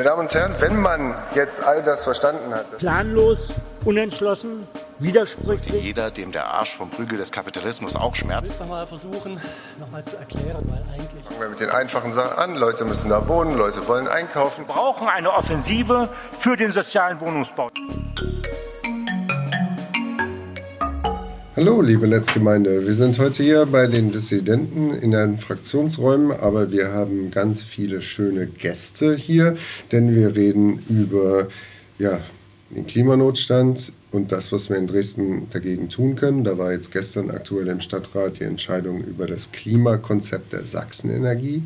Meine Damen und Herren, wenn man jetzt all das verstanden hat. Planlos, unentschlossen, widersprüchlich. Jeder, dem der Arsch vom Prügel des Kapitalismus auch schmerzt. Ich will mal versuchen, nochmal zu erklären, weil eigentlich. Fangen wir mit den einfachen Sachen an. Leute müssen da wohnen, Leute wollen einkaufen. Wir brauchen eine Offensive für den sozialen Wohnungsbau. Hallo, liebe Netzgemeinde. Wir sind heute hier bei den Dissidenten in den Fraktionsräumen, aber wir haben ganz viele schöne Gäste hier, denn wir reden über ja, den Klimanotstand und das, was wir in Dresden dagegen tun können. Da war jetzt gestern aktuell im Stadtrat die Entscheidung über das Klimakonzept der Sachsenenergie.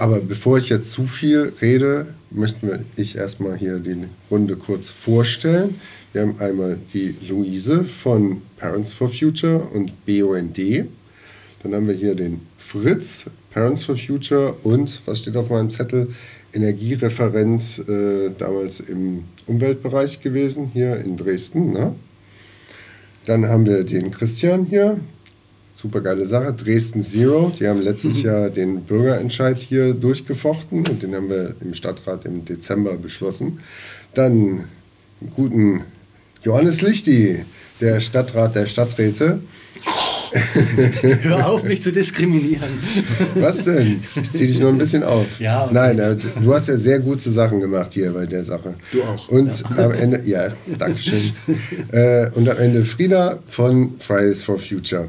Aber bevor ich jetzt zu viel rede, möchte ich erstmal hier die Runde kurz vorstellen. Wir haben einmal die Luise von Parents for Future und BUND. Dann haben wir hier den Fritz, Parents for Future und, was steht auf meinem Zettel, Energiereferent äh, damals im Umweltbereich gewesen, hier in Dresden. Ne? Dann haben wir den Christian hier, super geile Sache, Dresden Zero. Die haben letztes mhm. Jahr den Bürgerentscheid hier durchgefochten und den haben wir im Stadtrat im Dezember beschlossen. Dann einen guten Johannes Lichti, der Stadtrat der Stadträte. Hör auf, mich zu diskriminieren. Was denn? Ich ziehe dich nur ein bisschen auf. Ja, okay. Nein, äh, du hast ja sehr gute Sachen gemacht hier bei der Sache. Du auch. Und ja. am Ende, ja, Dankeschön. Äh, und am Ende Frieda von Fridays for Future.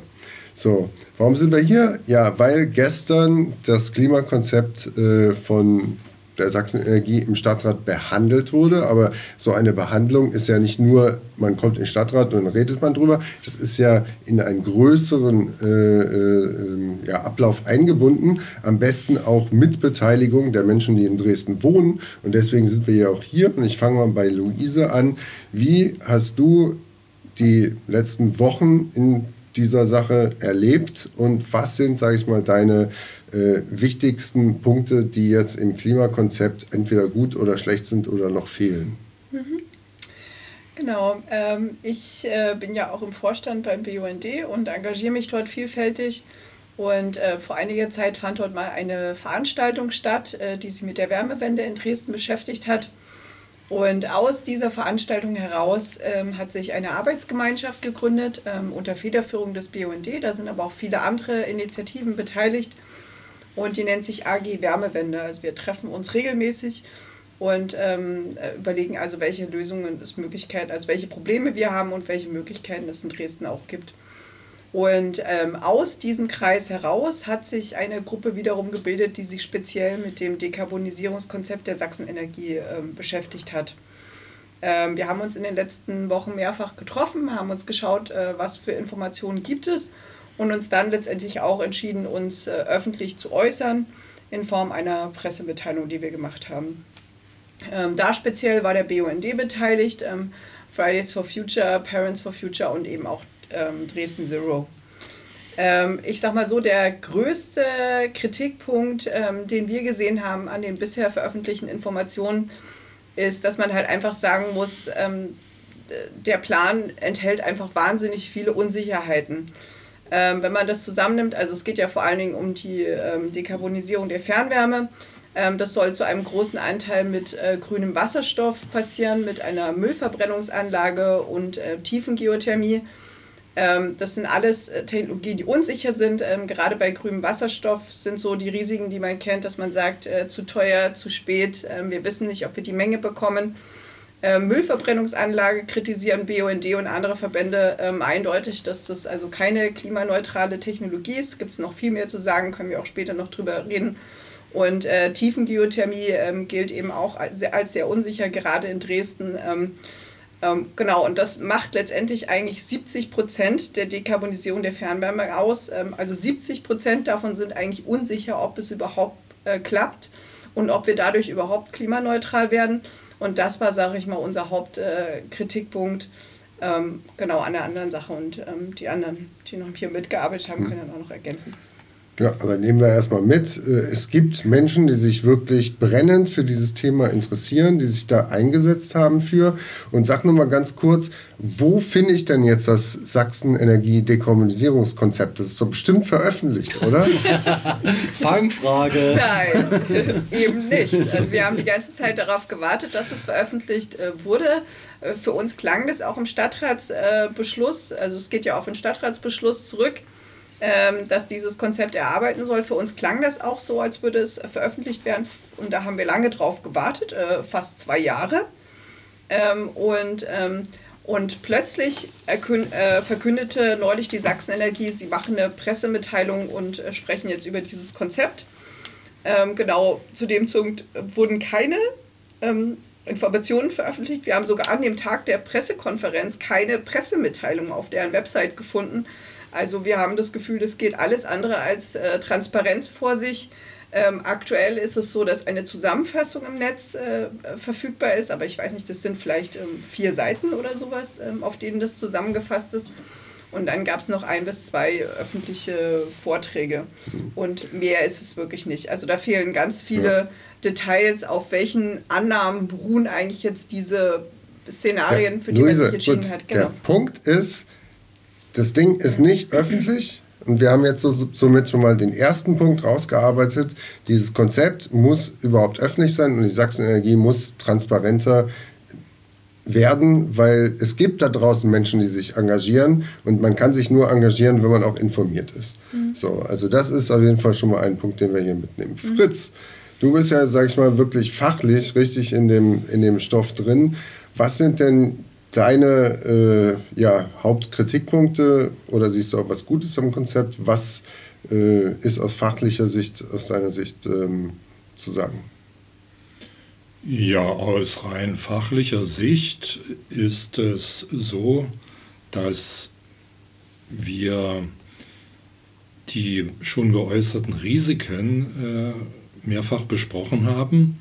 So, warum sind wir hier? Ja, weil gestern das Klimakonzept äh, von der Sachsenenergie im Stadtrat behandelt wurde. Aber so eine Behandlung ist ja nicht nur, man kommt in den Stadtrat und dann redet man drüber. Das ist ja in einen größeren äh, äh, ja, Ablauf eingebunden. Am besten auch mit Beteiligung der Menschen, die in Dresden wohnen. Und deswegen sind wir ja auch hier. Und ich fange mal bei Luise an. Wie hast du die letzten Wochen in dieser Sache erlebt und was sind, sage ich mal, deine äh, wichtigsten Punkte, die jetzt im Klimakonzept entweder gut oder schlecht sind oder noch fehlen? Mhm. Genau, ähm, ich äh, bin ja auch im Vorstand beim BUND und engagiere mich dort vielfältig. Und äh, vor einiger Zeit fand dort mal eine Veranstaltung statt, äh, die sich mit der Wärmewende in Dresden beschäftigt hat. Und aus dieser Veranstaltung heraus ähm, hat sich eine Arbeitsgemeinschaft gegründet ähm, unter Federführung des BUND. Da sind aber auch viele andere Initiativen beteiligt und die nennt sich AG Wärmewende. Also wir treffen uns regelmäßig und ähm, überlegen also, welche Lösungen es Möglichkeiten, also welche Probleme wir haben und welche Möglichkeiten es in Dresden auch gibt. Und ähm, aus diesem Kreis heraus hat sich eine Gruppe wiederum gebildet, die sich speziell mit dem Dekarbonisierungskonzept der Sachsenenergie ähm, beschäftigt hat. Ähm, wir haben uns in den letzten Wochen mehrfach getroffen, haben uns geschaut, äh, was für Informationen gibt es und uns dann letztendlich auch entschieden, uns äh, öffentlich zu äußern in Form einer Pressemitteilung, die wir gemacht haben. Ähm, da speziell war der BUND beteiligt, ähm, Fridays for Future, Parents for Future und eben auch ähm, Dresden Zero. Ähm, ich sag mal so, der größte Kritikpunkt, ähm, den wir gesehen haben an den bisher veröffentlichten Informationen, ist, dass man halt einfach sagen muss, ähm, der Plan enthält einfach wahnsinnig viele Unsicherheiten. Ähm, wenn man das zusammennimmt, also es geht ja vor allen Dingen um die ähm, Dekarbonisierung der Fernwärme. Das soll zu einem großen Anteil mit äh, grünem Wasserstoff passieren, mit einer Müllverbrennungsanlage und äh, Tiefengeothermie. Ähm, das sind alles äh, Technologien, die unsicher sind. Ähm, gerade bei grünem Wasserstoff sind so die Risiken, die man kennt, dass man sagt, äh, zu teuer, zu spät, ähm, wir wissen nicht, ob wir die Menge bekommen. Müllverbrennungsanlage kritisieren BUND und andere Verbände eindeutig, dass das also keine klimaneutrale Technologie ist. Gibt es noch viel mehr zu sagen, können wir auch später noch drüber reden. Und äh, Tiefengeothermie ähm, gilt eben auch als sehr, als sehr, unsicher, gerade in Dresden. Ähm, ähm genau, und das macht letztendlich eigentlich 70 Prozent der Dekarbonisierung der Fernwärme aus. Ähm, also 70 Prozent davon sind eigentlich unsicher, ob es überhaupt äh, klappt und ob wir dadurch überhaupt klimaneutral werden. Und das war, sage ich mal, unser Hauptkritikpunkt. Äh, ähm, genau, an der anderen Sache. Und ähm, die anderen, die noch hier mitgearbeitet haben, hm. können dann auch noch ergänzen. Ja, aber nehmen wir erstmal mit. Äh, es gibt Menschen, die sich wirklich brennend für dieses Thema interessieren, die sich da eingesetzt haben für. Und sag nur mal ganz kurz, wo finde ich denn jetzt das Sachsen Energie Dekarbonisierungskonzept? Das ist doch bestimmt veröffentlicht, oder? Fangfrage. Nein, eben nicht. Also wir haben die ganze Zeit darauf gewartet, dass es veröffentlicht äh, wurde. Äh, für uns klang das auch im Stadtratsbeschluss. Also es geht ja auf den Stadtratsbeschluss zurück ähm, dass dieses Konzept erarbeiten soll. Für uns klang das auch so, als würde es veröffentlicht werden. Und da haben wir lange drauf gewartet, äh, fast zwei Jahre. Ähm, und, ähm, und plötzlich äh, verkündete neulich die Sachsenenergie, sie machen eine Pressemitteilung und äh, sprechen jetzt über dieses Konzept. Ähm, genau zu dem Zeitpunkt wurden keine ähm, Informationen veröffentlicht. Wir haben sogar an dem Tag der Pressekonferenz keine Pressemitteilung auf deren Website gefunden, also wir haben das Gefühl, das geht alles andere als äh, Transparenz vor sich. Ähm, aktuell ist es so, dass eine Zusammenfassung im Netz äh, verfügbar ist, aber ich weiß nicht, das sind vielleicht ähm, vier Seiten oder sowas, ähm, auf denen das zusammengefasst ist. Und dann gab es noch ein bis zwei öffentliche Vorträge. Und mehr ist es wirklich nicht. Also da fehlen ganz viele ja. Details, auf welchen Annahmen beruhen eigentlich jetzt diese Szenarien, für die Luise, man sich entschieden gut. hat. Genau. Der Punkt ist, das Ding ist nicht öffentlich und wir haben jetzt so, somit schon mal den ersten Punkt rausgearbeitet. Dieses Konzept muss überhaupt öffentlich sein und die Sachsenenergie muss transparenter werden, weil es gibt da draußen Menschen, die sich engagieren und man kann sich nur engagieren, wenn man auch informiert ist. Mhm. So, also das ist auf jeden Fall schon mal ein Punkt, den wir hier mitnehmen. Mhm. Fritz, du bist ja, sag ich mal, wirklich fachlich richtig in dem, in dem Stoff drin. Was sind denn deine äh, ja, Hauptkritikpunkte oder siehst du auch was Gutes am Konzept? Was äh, ist aus fachlicher Sicht, aus deiner Sicht ähm, zu sagen? Ja, aus rein fachlicher Sicht ist es so, dass wir die schon geäußerten Risiken äh, mehrfach besprochen haben.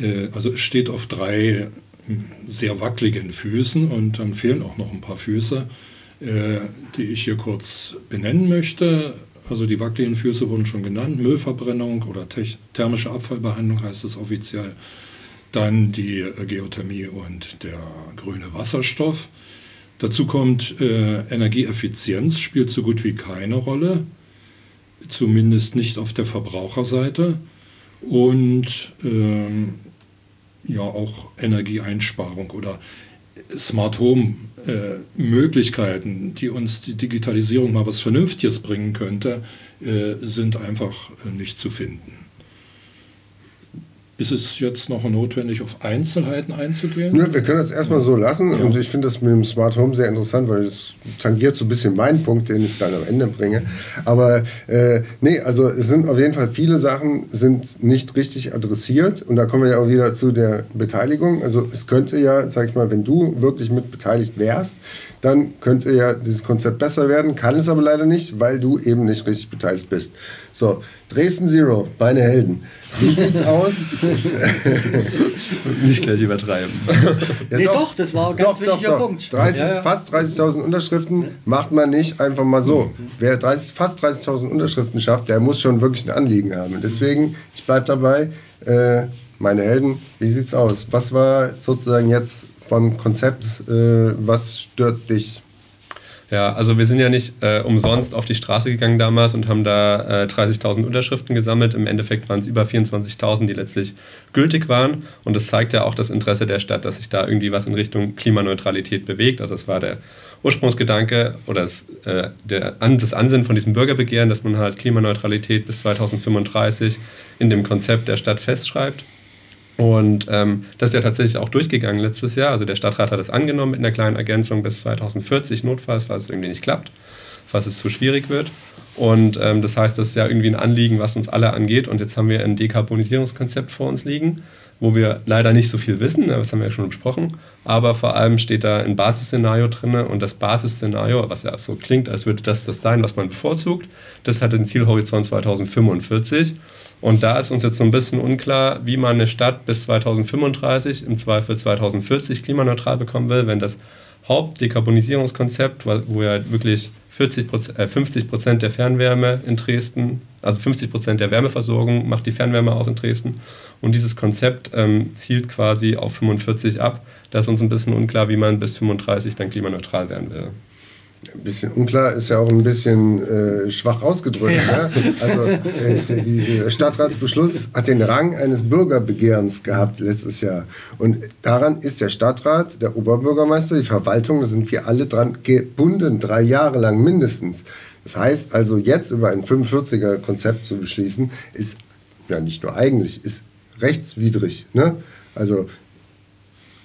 Äh, also es steht auf drei sehr wackeligen Füßen und dann fehlen auch noch ein paar Füße, äh, die ich hier kurz benennen möchte. Also die wackeligen Füße wurden schon genannt, Müllverbrennung oder thermische Abfallbehandlung heißt es offiziell. Dann die äh, Geothermie und der grüne Wasserstoff. Dazu kommt äh, Energieeffizienz, spielt so gut wie keine Rolle, zumindest nicht auf der Verbraucherseite. Und ähm, ja auch Energieeinsparung oder Smart Home äh, Möglichkeiten, die uns die Digitalisierung mal was Vernünftiges bringen könnte, äh, sind einfach äh, nicht zu finden. Ist es jetzt noch notwendig, auf Einzelheiten einzugehen? Ja, wir können das erstmal so lassen. Ja. Und ich finde das mit dem Smart Home sehr interessant, weil es tangiert so ein bisschen meinen Punkt, den ich dann am Ende bringe. Aber äh, nee, also es sind auf jeden Fall viele Sachen sind nicht richtig adressiert. Und da kommen wir ja auch wieder zu der Beteiligung. Also es könnte ja, sag ich mal, wenn du wirklich mit beteiligt wärst, dann könnte ja dieses Konzept besser werden, kann es aber leider nicht, weil du eben nicht richtig beteiligt bist. So, Dresden Zero, meine Helden. Wie sieht's aus? nicht gleich übertreiben. Ja, nee, doch, doch, das war ein ganz doch, wichtiger doch, Punkt. 30, ja, ja. Fast 30.000 Unterschriften macht man nicht einfach mal so. Wer 30, fast 30.000 Unterschriften schafft, der muss schon wirklich ein Anliegen haben. Deswegen, ich bleibe dabei. Äh, meine Helden, wie sieht's aus? Was war sozusagen jetzt vom Konzept, äh, was stört dich? Ja, also wir sind ja nicht äh, umsonst auf die Straße gegangen damals und haben da äh, 30.000 Unterschriften gesammelt. Im Endeffekt waren es über 24.000, die letztlich gültig waren. Und das zeigt ja auch das Interesse der Stadt, dass sich da irgendwie was in Richtung Klimaneutralität bewegt. Also das war der Ursprungsgedanke oder das, äh, der, das Ansinnen von diesem Bürgerbegehren, dass man halt Klimaneutralität bis 2035 in dem Konzept der Stadt festschreibt. Und ähm, das ist ja tatsächlich auch durchgegangen letztes Jahr. Also der Stadtrat hat es angenommen mit einer kleinen Ergänzung bis 2040 notfalls, falls es irgendwie nicht klappt, falls es zu schwierig wird. Und ähm, das heißt, das ist ja irgendwie ein Anliegen, was uns alle angeht. Und jetzt haben wir ein Dekarbonisierungskonzept vor uns liegen, wo wir leider nicht so viel wissen, das haben wir ja schon besprochen. Aber vor allem steht da ein Basisszenario drin. Und das Basisszenario, was ja so klingt, als würde das das sein, was man bevorzugt, das hat den Zielhorizont 2045. Und da ist uns jetzt so ein bisschen unklar, wie man eine Stadt bis 2035, im Zweifel 2040 klimaneutral bekommen will, wenn das Hauptdekarbonisierungskonzept, wo ja wirklich 40 äh, 50 Prozent der Fernwärme in Dresden, also 50 Prozent der Wärmeversorgung macht die Fernwärme aus in Dresden. Und dieses Konzept ähm, zielt quasi auf 45 ab. Da ist uns ein bisschen unklar, wie man bis 35 dann klimaneutral werden will. Ein bisschen unklar ist ja auch ein bisschen äh, schwach ausgedrückt. Ja. Ne? Also äh, der Stadtratsbeschluss hat den Rang eines Bürgerbegehrens gehabt letztes Jahr. Und daran ist der Stadtrat, der Oberbürgermeister, die Verwaltung, da sind wir alle dran gebunden, drei Jahre lang mindestens. Das heißt also jetzt über ein 45er-Konzept zu beschließen, ist ja nicht nur eigentlich, ist rechtswidrig. Ne? Also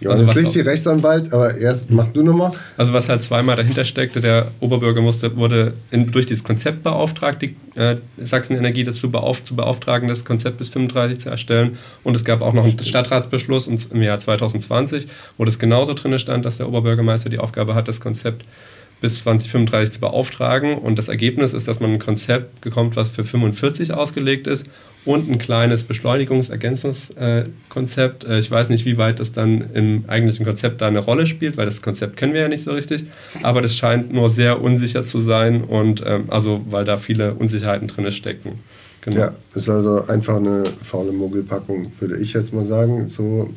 Johannes also Lichti, Rechtsanwalt, aber erst mach du nochmal. Also was halt zweimal dahinter steckte, der Oberbürger musste, wurde in, durch dieses Konzept beauftragt, die äh, Sachsen Energie dazu beauf, zu beauftragen, das Konzept bis 35 zu erstellen. Und es gab auch noch einen Stadtratsbeschluss im Jahr 2020, wo das genauso drin stand, dass der Oberbürgermeister die Aufgabe hat, das Konzept bis 2035 zu beauftragen. Und das Ergebnis ist, dass man ein Konzept bekommt, was für 45 ausgelegt ist und ein kleines Beschleunigungsergänzungskonzept. Äh, ich weiß nicht, wie weit das dann im eigentlichen Konzept da eine Rolle spielt, weil das Konzept kennen wir ja nicht so richtig. Aber das scheint nur sehr unsicher zu sein und ähm, also weil da viele Unsicherheiten drin stecken. Genau. Ja, ist also einfach eine faule Mogelpackung, würde ich jetzt mal sagen. So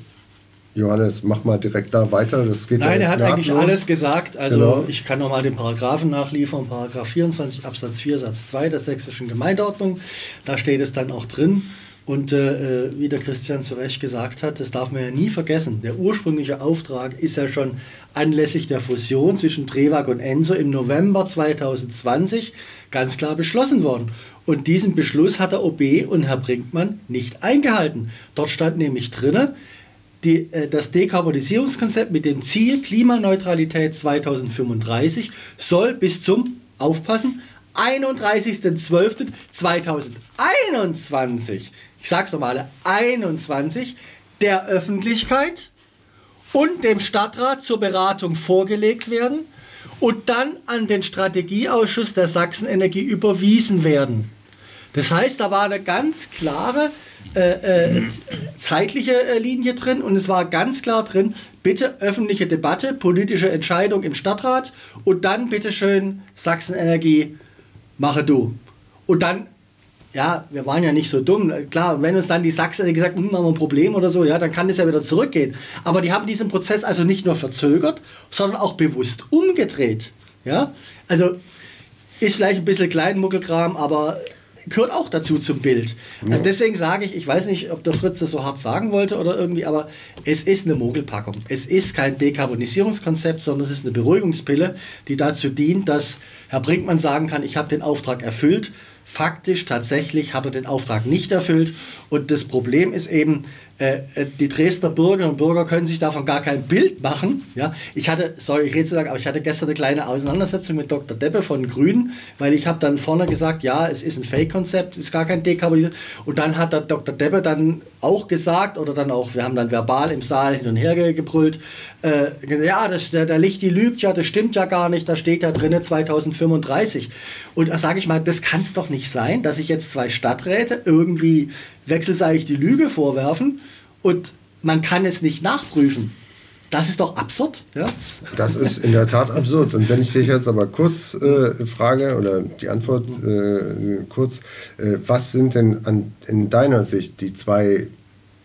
Johannes, mach mal direkt da weiter. Das geht Nein, ja er hat eigentlich alles gesagt. Also genau. ich kann nochmal den Paragraphen nachliefern. Paragraph 24 Absatz 4 Satz 2 der sächsischen Gemeindeordnung. Da steht es dann auch drin. Und äh, äh, wie der Christian zu Recht gesagt hat, das darf man ja nie vergessen. Der ursprüngliche Auftrag ist ja schon anlässlich der Fusion zwischen Drewag und Enso im November 2020 ganz klar beschlossen worden. Und diesen Beschluss hat der OB und Herr Brinkmann nicht eingehalten. Dort stand nämlich drinne, die, äh, das Dekarbonisierungskonzept mit dem Ziel Klimaneutralität 2035 soll bis zum, aufpassen, 31.12.2021, ich sag's nochmal, 21, der Öffentlichkeit und dem Stadtrat zur Beratung vorgelegt werden und dann an den Strategieausschuss der Sachsenenergie überwiesen werden. Das heißt, da war eine ganz klare äh, äh, zeitliche äh, Linie drin und es war ganz klar drin, bitte öffentliche Debatte, politische Entscheidung im Stadtrat und dann bitteschön Sachsenenergie, mache du. Und dann, ja, wir waren ja nicht so dumm. Klar, wenn uns dann die Sachsen gesagt haben, hm, haben wir ein Problem oder so, ja, dann kann das ja wieder zurückgehen. Aber die haben diesen Prozess also nicht nur verzögert, sondern auch bewusst umgedreht. Ja, also ist vielleicht ein bisschen Kleinmuckelkram, aber gehört auch dazu zum Bild. Also deswegen sage ich, ich weiß nicht, ob der Fritz das so hart sagen wollte oder irgendwie, aber es ist eine Mogelpackung. Es ist kein Dekarbonisierungskonzept, sondern es ist eine Beruhigungspille, die dazu dient, dass Herr Brinkmann sagen kann, ich habe den Auftrag erfüllt. Faktisch, tatsächlich hat er den Auftrag nicht erfüllt. Und das Problem ist eben, die Dresdner Bürgerinnen und Bürger können sich davon gar kein Bild machen. Ja? Ich hatte, sorry, ich rede so lange, aber ich hatte gestern eine kleine Auseinandersetzung mit Dr. Deppe von Grünen, weil ich habe dann vorne gesagt, ja, es ist ein Fake-Konzept, es ist gar kein Dekarbonisierung. Und dann hat der Dr. Deppe dann auch gesagt, oder dann auch, wir haben dann verbal im Saal hin und her gebrüllt, äh, ja, das, der, der Lichti lügt ja, das stimmt ja gar nicht, da steht ja drinnen 2035. Und da sage ich mal, das kann es doch nicht sein, dass sich jetzt zwei Stadträte irgendwie wechselseitig die Lüge vorwerfen und man kann es nicht nachprüfen. Das ist doch absurd. Ja? Das ist in der Tat absurd. Und wenn ich dich jetzt aber kurz äh, frage, oder die Antwort äh, kurz, äh, was sind denn an, in deiner Sicht die zwei,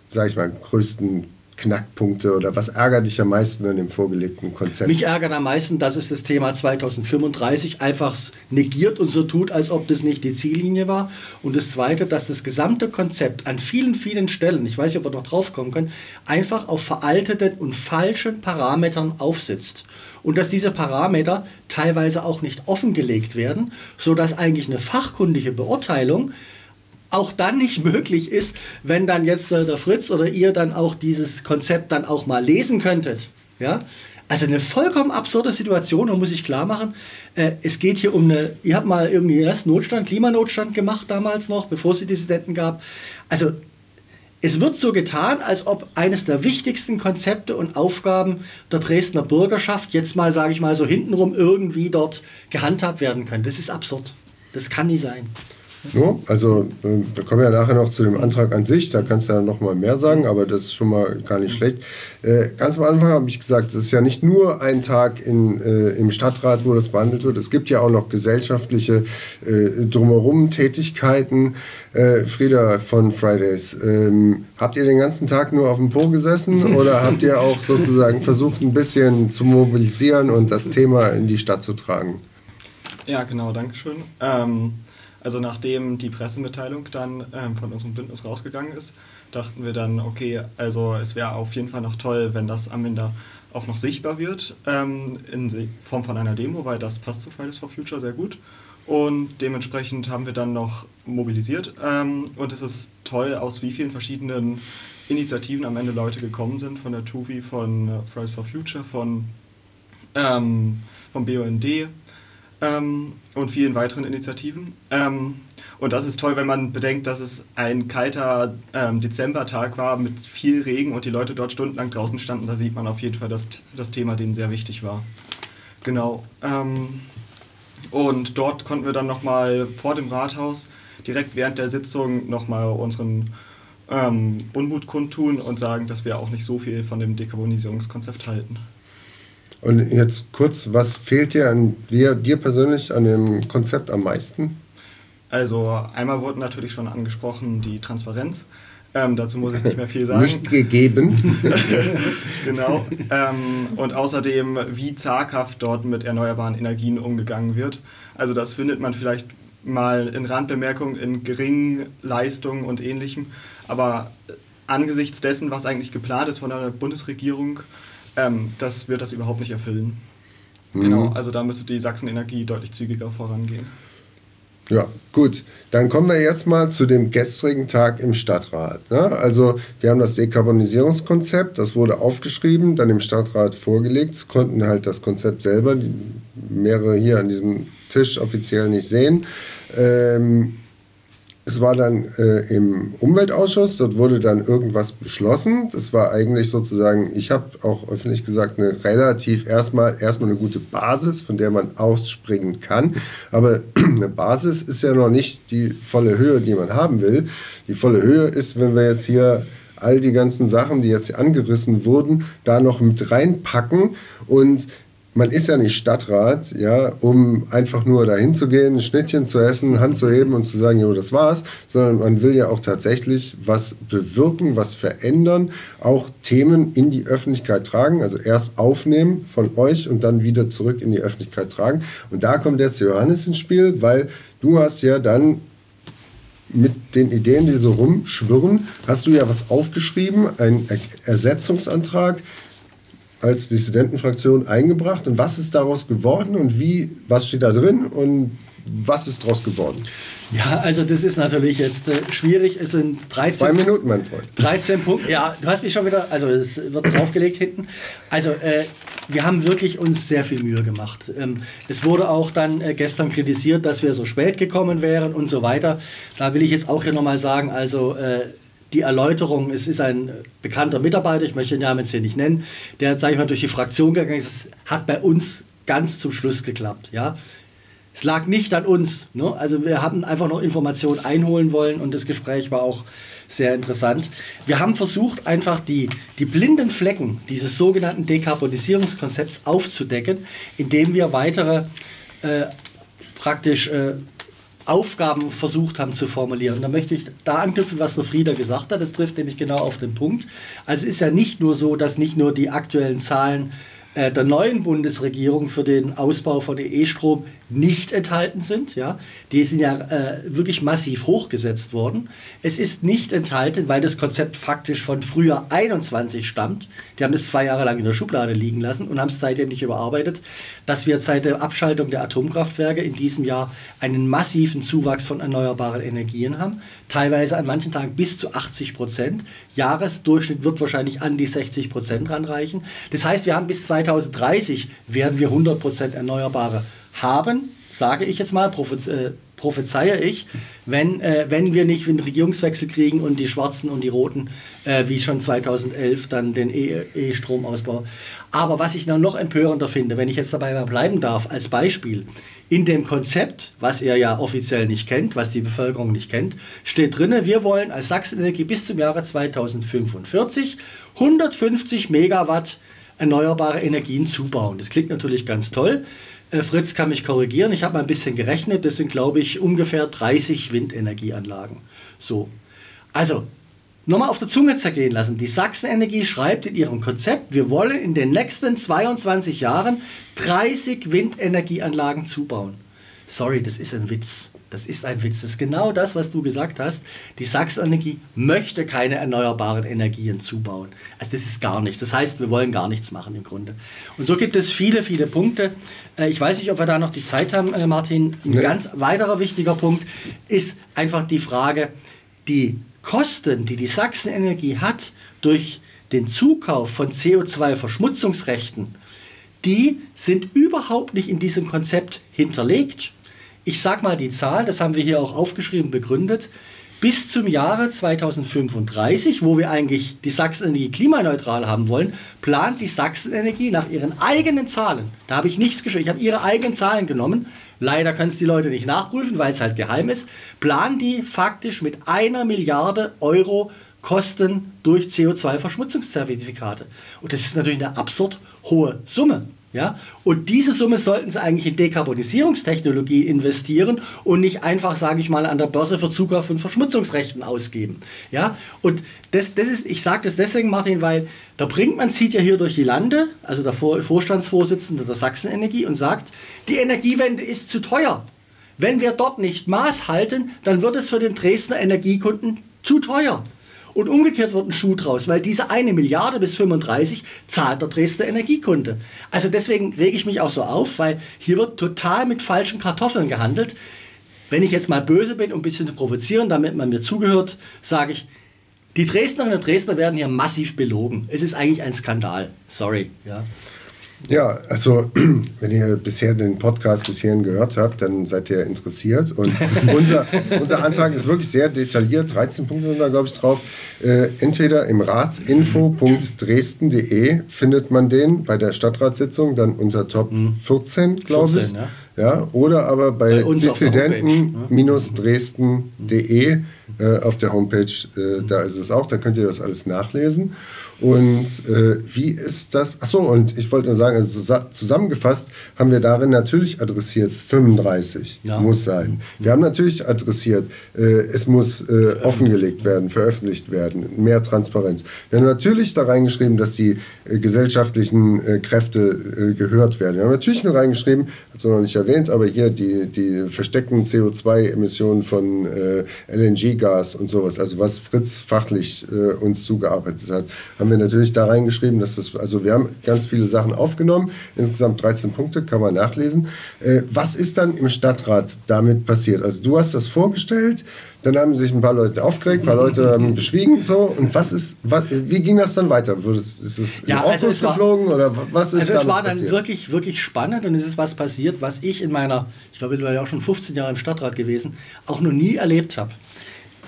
sag ich mal, größten Knackpunkte oder was ärgert dich am meisten an dem vorgelegten Konzept? Mich ärgert am meisten, dass es das Thema 2035 einfach negiert und so tut, als ob das nicht die Ziellinie war. Und das Zweite, dass das gesamte Konzept an vielen, vielen Stellen, ich weiß nicht, ob wir noch drauf kommen können, einfach auf veralteten und falschen Parametern aufsitzt. Und dass diese Parameter teilweise auch nicht offengelegt werden, sodass eigentlich eine fachkundige Beurteilung auch dann nicht möglich ist, wenn dann jetzt der, der Fritz oder ihr dann auch dieses Konzept dann auch mal lesen könntet. Ja? Also eine vollkommen absurde Situation, da muss ich klar machen, äh, es geht hier um eine, ihr habt mal irgendwie erst Notstand, Klimanotstand gemacht damals noch, bevor es die Dissidenten gab. Also es wird so getan, als ob eines der wichtigsten Konzepte und Aufgaben der Dresdner Bürgerschaft jetzt mal, sage ich mal, so hintenrum irgendwie dort gehandhabt werden könnte. Das ist absurd. Das kann nie sein. No? Also äh, wir kommen ja nachher noch zu dem Antrag an sich, da kannst du ja noch mal mehr sagen, aber das ist schon mal gar nicht schlecht. Äh, ganz am Anfang habe ich gesagt, es ist ja nicht nur ein Tag in, äh, im Stadtrat, wo das behandelt wird, es gibt ja auch noch gesellschaftliche äh, drumherum Tätigkeiten. Äh, Frieda von Fridays, ähm, habt ihr den ganzen Tag nur auf dem Po gesessen oder habt ihr auch sozusagen versucht, ein bisschen zu mobilisieren und das Thema in die Stadt zu tragen? Ja, genau, danke schön. Ähm also nachdem die Pressemitteilung dann ähm, von unserem Bündnis rausgegangen ist, dachten wir dann, okay, also es wäre auf jeden Fall noch toll, wenn das am Ende auch noch sichtbar wird ähm, in Form von einer Demo, weil das passt zu Fridays for Future sehr gut. Und dementsprechend haben wir dann noch mobilisiert. Ähm, und es ist toll, aus wie vielen verschiedenen Initiativen am Ende Leute gekommen sind, von der TUVI, von äh, Fridays for Future, von, ähm, vom BUND, ähm, und vielen weiteren Initiativen. Ähm, und das ist toll, wenn man bedenkt, dass es ein kalter ähm, Dezembertag war mit viel Regen und die Leute dort stundenlang draußen standen. Da sieht man auf jeden Fall, dass das Thema denen sehr wichtig war. Genau. Ähm, und dort konnten wir dann nochmal vor dem Rathaus direkt während der Sitzung nochmal unseren ähm, Unmut kundtun und sagen, dass wir auch nicht so viel von dem Dekarbonisierungskonzept halten. Und jetzt kurz, was fehlt dir an dir, dir persönlich an dem Konzept am meisten? Also einmal wurde natürlich schon angesprochen die Transparenz. Ähm, dazu muss ich nicht mehr viel sagen. Nicht gegeben. genau. Ähm, und außerdem, wie zaghaft dort mit erneuerbaren Energien umgegangen wird. Also das findet man vielleicht mal in Randbemerkungen in geringen Leistungen und ähnlichem. Aber angesichts dessen, was eigentlich geplant ist von der Bundesregierung, ähm, das wird das überhaupt nicht erfüllen. Mhm. Genau, also da müsste die Sachsenenergie deutlich zügiger vorangehen. Ja, gut. Dann kommen wir jetzt mal zu dem gestrigen Tag im Stadtrat. Ne? Also wir haben das Dekarbonisierungskonzept, das wurde aufgeschrieben, dann im Stadtrat vorgelegt. Es konnten halt das Konzept selber, die mehrere hier an diesem Tisch offiziell nicht sehen. Ähm, es war dann äh, im Umweltausschuss, dort wurde dann irgendwas beschlossen. Das war eigentlich sozusagen, ich habe auch öffentlich gesagt, eine relativ erstmal, erstmal eine gute Basis, von der man ausspringen kann. Aber eine Basis ist ja noch nicht die volle Höhe, die man haben will. Die volle Höhe ist, wenn wir jetzt hier all die ganzen Sachen, die jetzt hier angerissen wurden, da noch mit reinpacken und man ist ja nicht Stadtrat, ja, um einfach nur dahin zu gehen, ein Schnittchen zu essen, Hand zu heben und zu sagen, jo, das war's, sondern man will ja auch tatsächlich was bewirken, was verändern, auch Themen in die Öffentlichkeit tragen, also erst aufnehmen von euch und dann wieder zurück in die Öffentlichkeit tragen. Und da kommt jetzt Johannes ins Spiel, weil du hast ja dann mit den Ideen, die so rumschwirren, hast du ja was aufgeschrieben, einen Ersetzungsantrag, als Dissidentenfraktion eingebracht und was ist daraus geworden und wie, was steht da drin und was ist daraus geworden? Ja, also das ist natürlich jetzt äh, schwierig. Es sind 13 Zwei Minuten, mein Freund. 13 Punkte. Ja, du hast mich schon wieder, also es wird draufgelegt hinten. Also äh, wir haben wirklich uns sehr viel Mühe gemacht. Ähm, es wurde auch dann äh, gestern kritisiert, dass wir so spät gekommen wären und so weiter. Da will ich jetzt auch hier nochmal sagen, also äh, die Erläuterung, es ist ein bekannter Mitarbeiter, ich möchte den Namen jetzt hier nicht nennen, der, sage ich mal, durch die Fraktion gegangen ist, hat bei uns ganz zum Schluss geklappt. Ja? Es lag nicht an uns. Ne? Also wir haben einfach noch Informationen einholen wollen und das Gespräch war auch sehr interessant. Wir haben versucht, einfach die, die blinden Flecken dieses sogenannten Dekarbonisierungskonzepts aufzudecken, indem wir weitere äh, praktisch äh, Aufgaben versucht haben zu formulieren. Da möchte ich da anknüpfen, was der Frieder gesagt hat. Das trifft nämlich genau auf den Punkt. Also es ist ja nicht nur so, dass nicht nur die aktuellen Zahlen der neuen Bundesregierung für den Ausbau von E-Strom nicht enthalten sind. Ja? Die sind ja äh, wirklich massiv hochgesetzt worden. Es ist nicht enthalten, weil das Konzept faktisch von früher 21 stammt. Die haben es zwei Jahre lang in der Schublade liegen lassen und haben es seitdem nicht überarbeitet, dass wir seit der Abschaltung der Atomkraftwerke in diesem Jahr einen massiven Zuwachs von erneuerbaren Energien haben. Teilweise an manchen Tagen bis zu 80 Prozent. Jahresdurchschnitt wird wahrscheinlich an die 60 Prozent ranreichen. Das heißt, wir haben bis 2030 werden wir 100 Prozent erneuerbare haben, sage ich jetzt mal, prophez äh, prophezeie ich, wenn, äh, wenn wir nicht einen Regierungswechsel kriegen und die Schwarzen und die Roten, äh, wie schon 2011, dann den E- E-Stromausbau. Aber was ich noch empörender finde, wenn ich jetzt dabei mal bleiben darf, als Beispiel, in dem Konzept, was ihr ja offiziell nicht kennt, was die Bevölkerung nicht kennt, steht drin, wir wollen als Sachsenenergie bis zum Jahre 2045 150 Megawatt erneuerbare Energien zubauen. Das klingt natürlich ganz toll. Äh, Fritz kann mich korrigieren. Ich habe mal ein bisschen gerechnet. Das sind, glaube ich, ungefähr 30 Windenergieanlagen. So. Also, nochmal auf der Zunge zergehen lassen. Die Sachsenenergie schreibt in ihrem Konzept, wir wollen in den nächsten 22 Jahren 30 Windenergieanlagen zubauen. Sorry, das ist ein Witz. Das ist ein Witz. Das ist genau das, was du gesagt hast. Die Sachsenenergie möchte keine erneuerbaren Energien zubauen. Also das ist gar nichts. Das heißt, wir wollen gar nichts machen im Grunde. Und so gibt es viele, viele Punkte. Äh, Ich weiß nicht, ob wir da noch die Zeit haben, äh, Martin. Ein Nee. ganz weiterer wichtiger Punkt ist einfach die Frage, die Kosten, die die Sachsenenergie hat durch den Zukauf von CO2-Verschmutzungsrechten, die sind überhaupt nicht in diesem Konzept hinterlegt. Ich sage mal die Zahl, das haben wir hier auch aufgeschrieben, begründet. Bis zum Jahre 2035, wo wir eigentlich die Sachsenenergie klimaneutral haben wollen, plant die Sachsenenergie nach ihren eigenen Zahlen. Da habe ich nichts geschrieben, ich habe ihre eigenen Zahlen genommen. Leider können es die Leute nicht nachprüfen, weil es halt geheim ist. Planen die faktisch mit einer Milliarde Euro Kosten durch CO2-Verschmutzungszertifikate. Und das ist natürlich eine absurd hohe Summe. Ja? Und diese Summe sollten sie eigentlich in Dekarbonisierungstechnologie investieren und nicht einfach, sage ich mal, an der Börse für Zukauf von Verschmutzungsrechten ausgeben. Ja? Und das, das ist, ich sage das deswegen, Martin, weil der Brinkmann zieht ja hier durch die Lande, also der Vor Vorstandsvorsitzende der Sachsenenergie, und sagt, die Energiewende ist zu teuer. Wenn wir dort nicht Maß halten, dann wird es für den Dresdner Energiekunden zu teuer. Und umgekehrt wird ein Schuh draus, weil diese eine Milliarde bis 35 zahlt der Dresdner Energiekunde. Also deswegen rege ich mich auch so auf, weil hier wird total mit falschen Kartoffeln gehandelt. Wenn ich jetzt mal böse bin, um ein bisschen zu provozieren, damit man mir zugehört, sage ich, die Dresdnerinnen und Dresdner werden hier massiv belogen. Es ist eigentlich ein Skandal. Sorry. Ja. Ja, also wenn ihr bisher den Podcast bis hierhin gehört habt, dann seid ihr interessiert. Und unser, unser Antrag ist wirklich sehr detailliert. 13 Punkte sind da, glaube ich, drauf. Äh, entweder im ratsinfo.dresden.de findet man den bei der Stadtratssitzung, dann unter Top 14, glaube 14, ich. ja. Ja, oder aber bei, Bei uns auf der dissidenten-dresden.de äh, auf der Homepage, äh, da ist es auch, da könnt ihr das alles nachlesen. Und äh, wie ist das? Achso, und ich wollte nur sagen, also zusa- zusammengefasst haben wir darin natürlich adressiert, 35 Ja. muss sein. Wir haben natürlich adressiert, äh, es muss äh, offengelegt werden, veröffentlicht werden, mehr Transparenz. Wir haben natürlich da reingeschrieben, dass die äh, gesellschaftlichen äh, Kräfte äh, gehört werden. Wir haben natürlich mit reingeschrieben, hat noch nicht erwähnt, aber hier die, die versteckten CO2-Emissionen von LNG-Gas und sowas, also was Fritz fachlich uns zugearbeitet hat, haben wir natürlich da reingeschrieben, dass das, also wir haben ganz viele Sachen aufgenommen, insgesamt 13 Punkte, kann man nachlesen. Äh, was ist dann im Stadtrat damit passiert? Also du hast das vorgestellt, dann haben sich ein paar Leute aufgeregt, ein paar Leute haben geschwiegen, so, und was ist, was, wie ging das dann weiter? Wurde es, ist es in Ja, also es war- geflogen oder was ist Also es war dann passiert? wirklich, wirklich spannend und es ist was passiert, was ich in meiner, ich glaube, ich war ja auch schon 15 Jahre im Stadtrat gewesen, auch noch nie erlebt habe.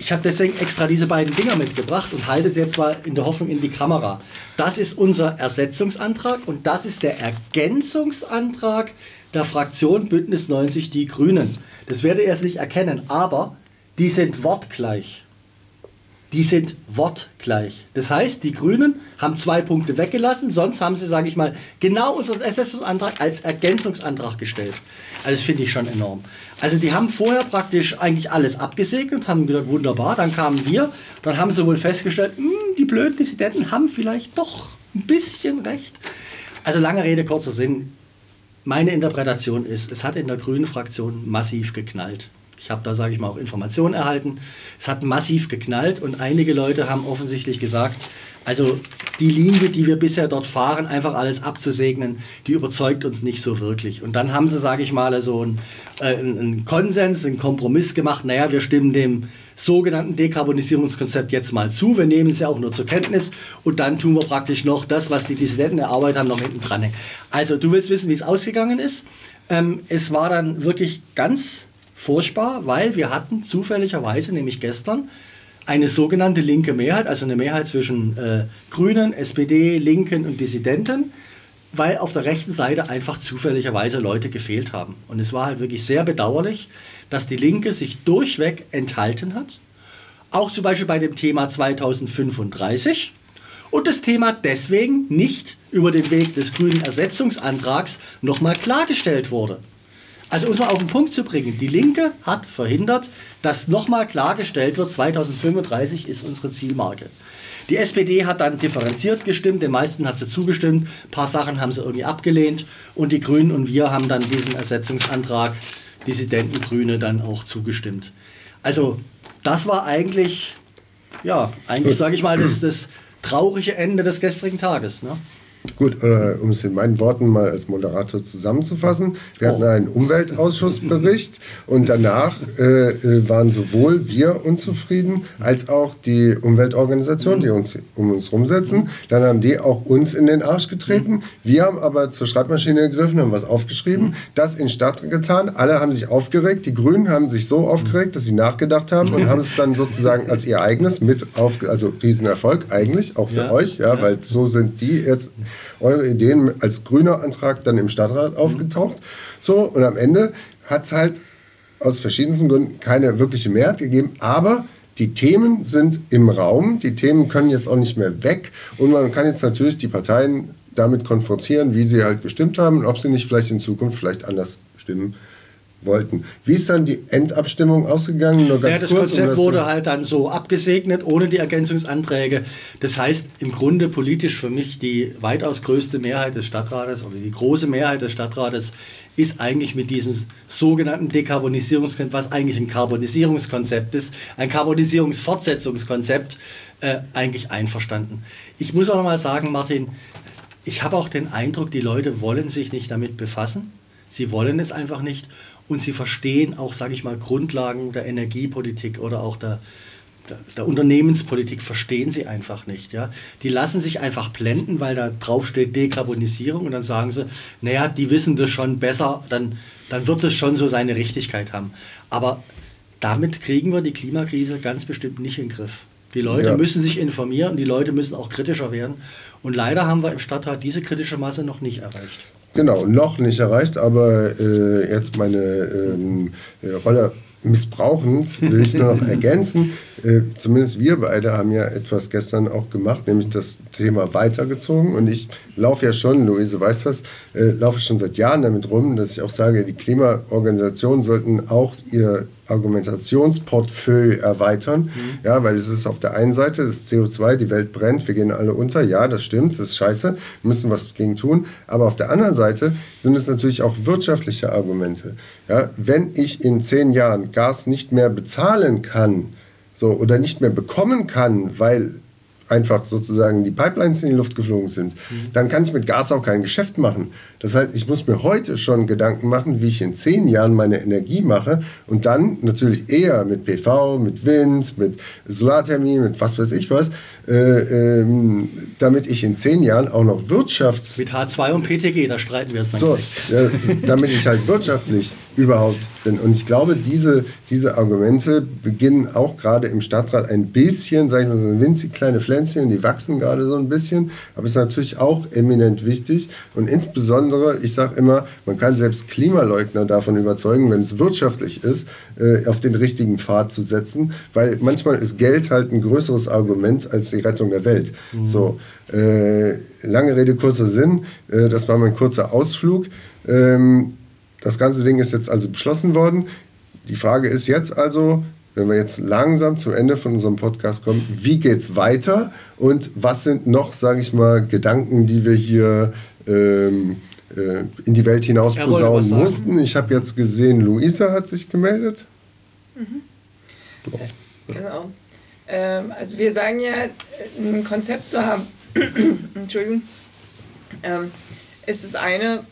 Ich habe deswegen extra diese beiden Dinger mitgebracht und halte sie jetzt mal in der Hoffnung in die Kamera. Das ist unser Ersetzungsantrag und das ist der Ergänzungsantrag der Fraktion Bündnis 90 Die Grünen. Das werdet ihr jetzt nicht erkennen, aber die sind wortgleich. Die sind wortgleich. Das heißt, die Grünen haben zwei Punkte weggelassen, sonst haben sie, sage ich mal, genau unseren Ersetzungsantrag als Ergänzungsantrag gestellt. Also das finde ich schon enorm. Also die haben vorher praktisch eigentlich alles abgesegnet, haben gesagt, wunderbar, dann kamen wir, dann haben sie wohl festgestellt, "Hm, die blöden Dissidenten haben vielleicht doch ein bisschen recht. Also lange Rede, kurzer Sinn. Meine Interpretation ist, es hat in der grünen Fraktion massiv geknallt. Ich habe da, sage ich mal, auch Informationen erhalten. Es hat massiv geknallt und einige Leute haben offensichtlich gesagt, also die Linie, die wir bisher dort fahren, einfach alles abzusegnen, die überzeugt uns nicht so wirklich. Und dann haben sie, sage ich mal, so einen, äh, einen Konsens, einen Kompromiss gemacht. Naja, wir stimmen dem sogenannten Dekarbonisierungskonzept jetzt mal zu. Wir nehmen es ja auch nur zur Kenntnis und dann tun wir praktisch noch das, was die Dissidenten erarbeitet haben, noch hinten dran. Also du willst wissen, wie es ausgegangen ist. Ähm, es war dann wirklich ganz furchtbar, weil wir hatten zufälligerweise, nämlich gestern, eine sogenannte linke Mehrheit, also eine Mehrheit zwischen äh, Grünen, SPD, Linken und Dissidenten, weil auf der rechten Seite einfach zufälligerweise Leute gefehlt haben. Und es war halt wirklich sehr bedauerlich, dass die Linke sich durchweg enthalten hat, auch zum Beispiel bei dem Thema 2035 und das Thema deswegen nicht über den Weg des grünen Ersetzungsantrags nochmal klargestellt wurde. Also um es mal auf den Punkt zu bringen, die Linke hat verhindert, dass nochmal klargestellt wird, 2035 ist unsere Zielmarke. Die SPD hat dann differenziert gestimmt, den meisten hat sie zugestimmt, ein paar Sachen haben sie irgendwie abgelehnt und die Grünen und wir haben dann diesen Ersetzungsantrag Dissidenten Grüne dann auch zugestimmt. Also das war eigentlich, ja, eigentlich sage ich mal, das, das traurige Ende des gestrigen Tages. Ne? Gut, äh, um es in meinen Worten mal als Moderator zusammenzufassen. Wir hatten einen Umweltausschussbericht und danach äh, äh, waren sowohl wir unzufrieden als auch die Umweltorganisationen, die uns um uns rumsetzen. Dann haben die auch uns in den Arsch getreten. Wir haben aber zur Schreibmaschine gegriffen, haben was aufgeschrieben, das in Stadt getan. Alle haben sich aufgeregt. Die Grünen haben sich so aufgeregt, dass sie nachgedacht haben und haben es dann sozusagen als ihr eigenes mit auf, also Riesenerfolg eigentlich, auch für ja, euch, ja, ja, weil so sind die jetzt eure Ideen als grüner Antrag dann im Stadtrat aufgetaucht. So, und am Ende hat es halt aus verschiedensten Gründen keine wirkliche Mehrheit gegeben, aber die Themen sind im Raum, die Themen können jetzt auch nicht mehr weg. Und man kann jetzt natürlich die Parteien damit konfrontieren, wie sie halt gestimmt haben und ob sie nicht vielleicht in Zukunft vielleicht anders stimmen wollten. Wie ist dann die Endabstimmung ausgegangen? Nur ganz ja, das kurz, Konzept um wurde halt dann so abgesegnet, ohne die Ergänzungsanträge. Das heißt, im Grunde politisch für mich die weitaus größte Mehrheit des Stadtrates oder die große Mehrheit des Stadtrates ist eigentlich mit diesem sogenannten Dekarbonisierungskonzept, was eigentlich ein Karbonisierungskonzept ist, ein Karbonisierungsfortsetzungskonzept, äh, eigentlich einverstanden. Ich muss auch noch mal sagen, Martin, ich habe auch den Eindruck, die Leute wollen sich nicht damit befassen. Sie wollen es einfach nicht und sie verstehen auch, sage ich mal, Grundlagen der Energiepolitik oder auch der, der, der, Unternehmenspolitik verstehen sie einfach nicht. Ja? Die lassen sich einfach blenden, weil da drauf steht Dekarbonisierung und dann sagen sie, naja, die wissen das schon besser, dann, dann wird es schon so seine Richtigkeit haben. Aber damit kriegen wir die Klimakrise ganz bestimmt nicht in den Griff. Die Leute ja. müssen sich informieren, die Leute müssen auch kritischer werden. Und leider haben wir im Stadtrat diese kritische Masse noch nicht erreicht. Genau, noch nicht erreicht, aber äh, jetzt meine ähm, äh, Rolle missbrauchend will ich nur noch ergänzen. Äh, zumindest wir beide haben ja etwas gestern auch gemacht, nämlich das Thema weitergezogen. Und ich laufe ja schon, Luise weiß das, äh, laufe schon seit Jahren damit rum, dass ich auch sage, die Klimaorganisationen sollten auch ihr Argumentationsportfolio erweitern. Mhm. Ja, weil es ist auf der einen Seite das CO2, die Welt brennt, wir gehen alle unter. Ja, das stimmt, das ist scheiße, wir müssen was dagegen tun. Aber auf der anderen Seite sind es natürlich auch wirtschaftliche Argumente. Ja, wenn ich in zehn Jahren Gas nicht mehr bezahlen kann, so, oder nicht mehr bekommen kann, weil einfach sozusagen die Pipelines in die Luft geflogen sind, mhm. dann kann ich mit Gas auch kein Geschäft machen. Das heißt, ich muss mir heute schon Gedanken machen, wie ich in zehn Jahren meine Energie mache und dann natürlich eher mit PV, mit Wind, mit Solarthermie, mit was weiß ich was, äh, ähm, damit ich in zehn Jahren auch noch wirtschafts... Mit H2 und PTG, da streiten wir es dann so, äh, damit ich halt wirtschaftlich überhaupt bin. Und ich glaube, diese, diese Argumente beginnen auch gerade im Stadtrat ein bisschen, sage ich mal, so ein winzig kleine Pflänzchen, die wachsen gerade so ein bisschen, aber es ist natürlich auch eminent wichtig und insbesondere ich sage immer, man kann selbst Klimaleugner davon überzeugen, wenn es wirtschaftlich ist, äh, auf den richtigen Pfad zu setzen, weil manchmal ist Geld halt ein größeres Argument als die Rettung der Welt. Mhm. So, äh, lange Rede, kurzer Sinn, äh, das war mein kurzer Ausflug. Ähm, das ganze Ding ist jetzt also beschlossen worden. Die Frage ist jetzt also, wenn wir jetzt langsam zum Ende von unserem Podcast kommen, wie geht es weiter und was sind noch, sage ich mal, Gedanken, die wir hier ähm, äh, in die Welt hinaus posaunen mussten. Ich habe jetzt gesehen, Luisa hat sich gemeldet. Genau. Ähm, also wir sagen ja, ein Konzept zu haben, Entschuldigung, ähm, ist das eine,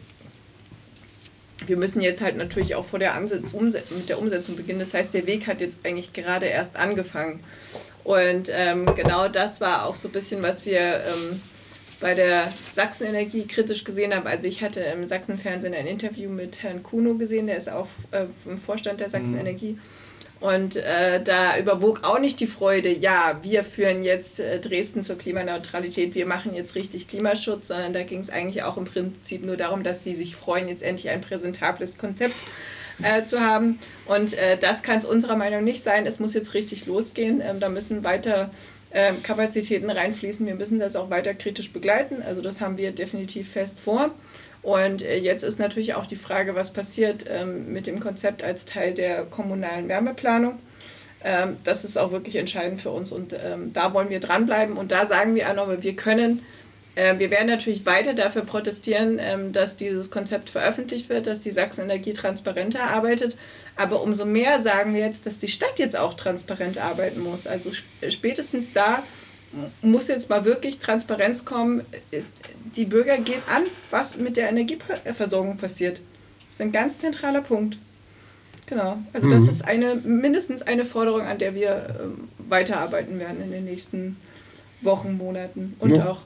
wir müssen jetzt halt natürlich auch vor der Anse Umse mit der Umsetzung beginnen. Das heißt, der Weg hat jetzt eigentlich gerade erst angefangen. Und ähm, genau das war auch so ein bisschen, was wir ähm, bei der Sachsenenergie kritisch gesehen haben. Also ich hatte im Sachsenfernsehen ein Interview mit Herrn Kuno gesehen, der ist auch äh, im Vorstand der Sachsenenergie. Und äh, da überwog auch nicht die Freude, ja, wir führen jetzt äh, Dresden zur Klimaneutralität, wir machen jetzt richtig Klimaschutz, sondern da ging es eigentlich auch im Prinzip nur darum, dass sie sich freuen, jetzt endlich ein präsentables Konzept äh, zu haben. Und äh, das kann es unserer Meinung nicht sein. Es muss jetzt richtig losgehen. Ähm, da müssen weiter ähm, Kapazitäten reinfließen. Wir müssen das auch weiter kritisch begleiten. Also das haben wir definitiv fest vor. Und äh, jetzt ist natürlich auch die Frage, was passiert ähm, mit dem Konzept als Teil der kommunalen Wärmeplanung. Ähm, das ist auch wirklich entscheidend für uns und ähm, da wollen wir dranbleiben. Und da sagen wir auch wir können, wir werden natürlich weiter dafür protestieren, dass dieses Konzept veröffentlicht wird, dass die Sachsenenergie transparenter arbeitet. Aber umso mehr sagen wir jetzt, dass die Stadt jetzt auch transparent arbeiten muss. Also spätestens da muss jetzt mal wirklich Transparenz kommen. Die Bürger gehen an, was mit der Energieversorgung passiert. Das ist ein ganz zentraler Punkt. Genau. Also das Mhm. ist eine mindestens eine Forderung, an der wir ähm, weiterarbeiten werden in den nächsten Wochen, Monaten und Ja. auch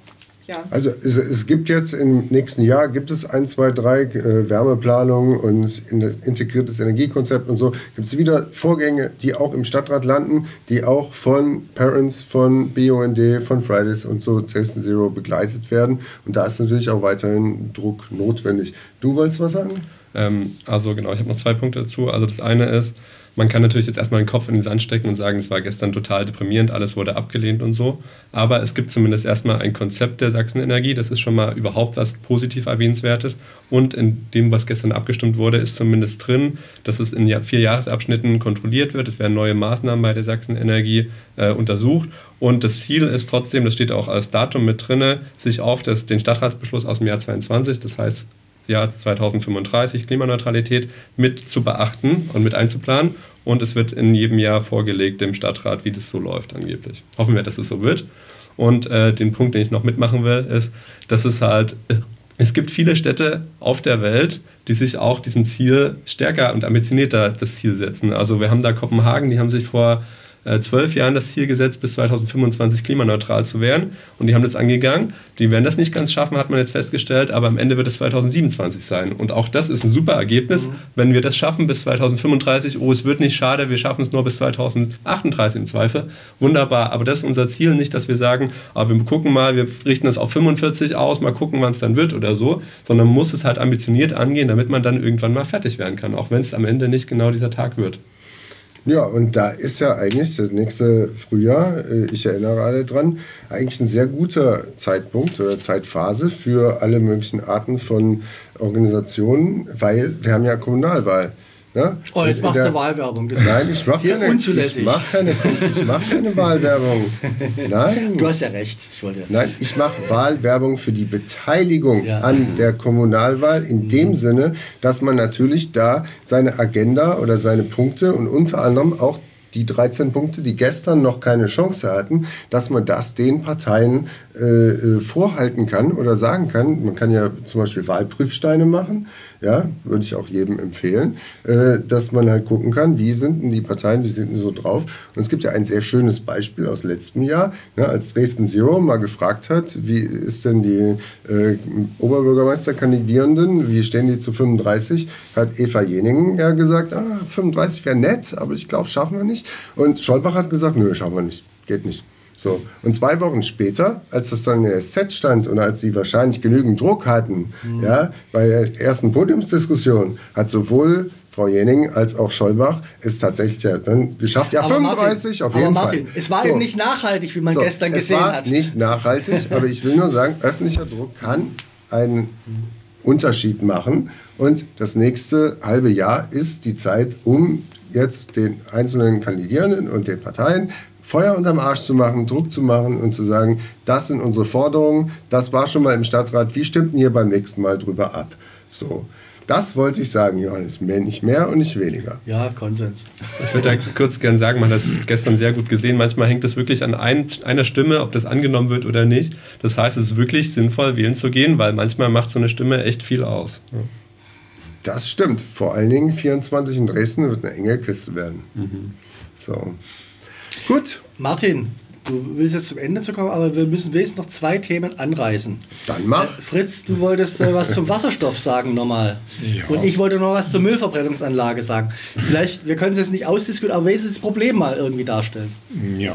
ja. Also es, es gibt jetzt im nächsten Jahr, gibt es ein, zwei, drei äh, Wärmeplanungen und in das integriertes Energiekonzept und so, gibt es wieder Vorgänge, die auch im Stadtrat landen, die auch von Parents, von BUND, von Fridays und so Dresden Zero begleitet werden. Und da ist natürlich auch weiterhin Druck notwendig. Du wolltest was sagen? Ähm, also genau, ich habe noch zwei Punkte dazu. Also das eine ist, man kann natürlich jetzt erstmal den Kopf in den Sand stecken und sagen, es war gestern total deprimierend, alles wurde abgelehnt und so. Aber es gibt zumindest erstmal ein Konzept der Sachsenenergie, das ist schon mal überhaupt was positiv erwähnenswertes. Und in dem, was gestern abgestimmt wurde, ist zumindest drin, dass es in vier Jahresabschnitten kontrolliert wird. Es werden neue Maßnahmen bei der Sachsenenergie äh, untersucht. Und das Ziel ist trotzdem, das steht auch als Datum mit drin, sich auf das, den Stadtratsbeschluss aus dem Jahr 22, das heißt Jahr 2035 Klimaneutralität mit zu beachten und mit einzuplanen. Und es wird in jedem Jahr vorgelegt dem Stadtrat, wie das so läuft angeblich. Hoffen wir, dass es so wird. Und äh, den Punkt, den ich noch mitmachen will, ist, dass es halt, äh, es gibt viele Städte auf der Welt, die sich auch diesem Ziel stärker und ambitionierter das Ziel setzen. Also wir haben da Kopenhagen, die haben sich vor zwölf Jahren das Ziel gesetzt, bis 2025 klimaneutral zu werden. Und die haben das angegangen. Die werden das nicht ganz schaffen, hat man jetzt festgestellt, aber am Ende wird es 2027 sein. Und auch das ist ein super Ergebnis. Wenn wir das schaffen bis 2035, oh, es wird nicht schade, wir schaffen es nur bis 2038 im Zweifel. Wunderbar. Aber das ist unser Ziel, nicht, dass wir sagen, ah, wir gucken mal, wir richten das auf 45 aus, mal gucken, wann es dann wird oder so, sondern man muss es halt ambitioniert angehen, damit man dann irgendwann mal fertig werden kann, auch wenn es am Ende nicht genau dieser Tag wird. Ja, und da ist ja eigentlich das nächste Frühjahr, äh, ich erinnere alle dran, eigentlich ein sehr guter Zeitpunkt oder Zeitphase für alle möglichen Arten von Organisationen, weil wir haben ja Kommunalwahl. Ne? Oh, jetzt machst der- du Wahlwerbung. Das Nein, ich mache keine, unzulässig. ich mach keine, ich mach keine Wahlwerbung. Nein. Du hast ja recht. Ich wollte. Nein, ich mache Wahlwerbung für die Beteiligung Ja. an der Kommunalwahl in dem Sinne, dass man natürlich da seine Agenda oder seine Punkte und unter anderem auch die 13 Punkte, die gestern noch keine Chance hatten, dass man das den Parteien äh, äh, vorhalten kann oder sagen kann. Man kann ja zum Beispiel Wahlprüfsteine machen, ja, würde ich auch jedem empfehlen, äh, dass man halt gucken kann, wie sind denn die Parteien, wie sind denn so drauf. Und es gibt ja ein sehr schönes Beispiel aus letztem Jahr, ne, als Dresden Zero mal gefragt hat, wie ist denn die äh, Oberbürgermeisterkandidierenden, wie stehen die zu 35, hat Eva Jeningen ja gesagt, ah, 35 wäre nett, aber ich glaube, schaffen wir nicht. Und Scholbach hat gesagt, nö, schaffen wir nicht, geht nicht. So. Und zwei Wochen später, als das dann in der SZ stand und als sie wahrscheinlich genügend Druck hatten, Mhm. ja, bei der ersten Podiumsdiskussion, hat sowohl Frau Jening als auch Scholbach es tatsächlich ja dann geschafft. Ja, Aber 35 Martin, auf jeden aber Martin, Fall. Es war So. eben nicht nachhaltig, wie man So, gestern es gesehen war hat. nicht nachhaltig, aber ich will nur sagen, öffentlicher Druck kann einen Unterschied machen. Und das nächste halbe Jahr ist die Zeit, um jetzt den einzelnen Kandidierenden und den Parteien Feuer unterm Arsch zu machen, Druck zu machen und zu sagen, das sind unsere Forderungen, das war schon mal im Stadtrat, wie stimmt denn hier beim nächsten Mal drüber ab? So. Das wollte ich sagen, Johannes. Mehr, nicht mehr und nicht weniger. Ja, Konsens. Ich würde da kurz gern sagen, man hat das gestern sehr gut gesehen. Manchmal hängt es wirklich an ein, einer Stimme, ob das angenommen wird oder nicht. Das heißt, es ist wirklich sinnvoll, wählen zu gehen, weil manchmal macht so eine Stimme echt viel aus. Ja. Das stimmt. Vor allen Dingen 24 in Dresden wird eine enge Kiste werden. So. Gut, Martin, du willst jetzt zum Ende zu kommen, aber wir müssen wenigstens noch zwei Themen anreißen. dann mach. Äh, Fritz, du wolltest äh, was zum Wasserstoff sagen nochmal. Ja. Und ich wollte noch was zur Müllverbrennungsanlage sagen. Vielleicht, wir können es jetzt nicht ausdiskutieren, aber wenigstens das Problem mal irgendwie darstellen. Ja,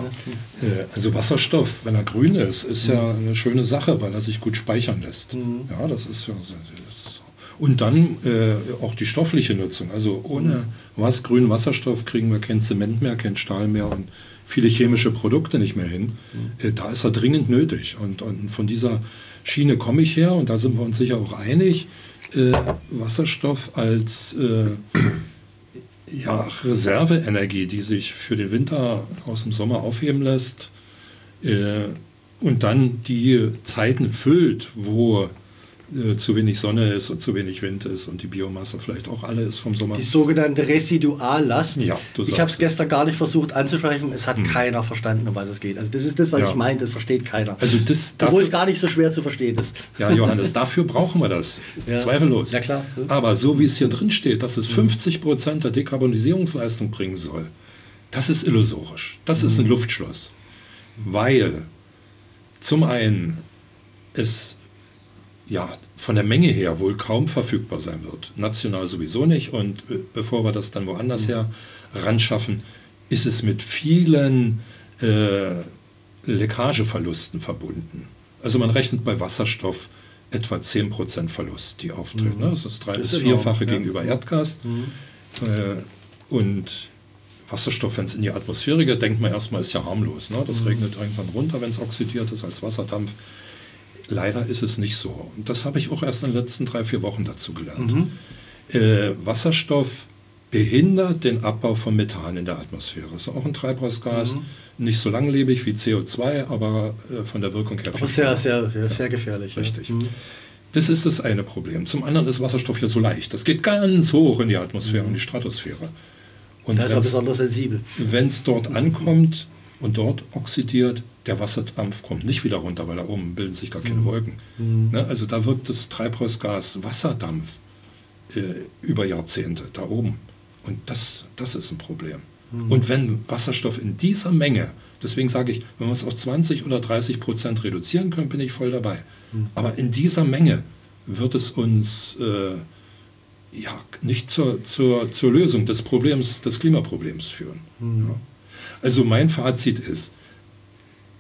äh, also Wasserstoff, wenn er grün ist, ist ja eine schöne Sache, weil er sich gut speichern lässt. Ja, das ist ja so- das ist so. Und dann äh, auch die stoffliche Nutzung. Also ohne was grünen Wasserstoff kriegen wir kein Zement mehr, kein Stahl mehr und viele chemische Produkte nicht mehr hin. Äh, da ist er dringend nötig. Und, und von dieser Schiene komme ich her und da sind wir uns sicher auch einig. Äh, Wasserstoff als äh, ja, Reserveenergie, die sich für den Winter aus dem Sommer aufheben lässt äh, und dann die Zeiten füllt, wo äh, zu wenig Sonne ist und zu wenig Wind ist und die Biomasse vielleicht auch alle ist vom Sommer. Die sogenannte Residuallast. Ja, ich habe es es. gestern gar nicht versucht anzusprechen. Es hat keiner verstanden, um was es geht. Also das ist das, was Ja. ich meinte. Das versteht keiner. Also das Obwohl dafür, es gar nicht so schwer zu verstehen ist. ja, Johannes, dafür brauchen wir das. Ja. Zweifellos. Ja, klar. Hm. Aber so wie es hier drin steht, dass es 50 Prozent der Dekarbonisierungsleistung bringen soll, das ist illusorisch. Das ist ein Luftschloss. Weil zum einen es ja von der Menge her wohl kaum verfügbar sein wird. National sowieso nicht. Und äh, bevor wir das dann woanders her ran schaffen, ist es mit vielen äh, Leckageverlusten verbunden. Also man rechnet bei Wasserstoff etwa 10% Verlust, die auftreten. Ne? Das ist drei- bis vierfache ja. Mhm. gegenüber Erdgas. Äh, und Wasserstoff, wenn es in die Atmosphäre geht, denkt man erstmal, ist ja harmlos. Ne? Mhm. Das regnet irgendwann runter, wenn es oxidiert ist als Wasserdampf. Leider ist es nicht so. Und das habe ich auch erst in den letzten drei, vier Wochen dazu gelernt. Mhm. Äh, Wasserstoff behindert den Abbau von Methan in der Atmosphäre. Ist auch ein Treibhausgas, Mhm. nicht so langlebig wie CO2, aber äh, von der Wirkung her Aber sehr, schneller. sehr, sehr gefährlich. ja. Richtig. Mhm. Das ist das eine Problem. Zum anderen ist Wasserstoff ja so leicht. Das geht ganz hoch in die Atmosphäre und die Stratosphäre. Und Da ist er besonders sensibel. wenn es dort ankommt und dort oxidiert, der Wasserdampf kommt nicht wieder runter, weil da oben bilden sich gar keine Wolken. Ne? Also da wirkt das Treibhausgas Wasserdampf äh, über Jahrzehnte da oben. Und das, das ist ein Problem. Und wenn Wasserstoff in dieser Menge, deswegen sage ich, wenn wir es auf 20 oder 30 Prozent reduzieren können, bin ich voll dabei. Aber in dieser Menge wird es uns äh, ja, nicht zur, zur, zur Lösung des Problems, des Klimaproblems führen. Ja. Also mein Fazit ist,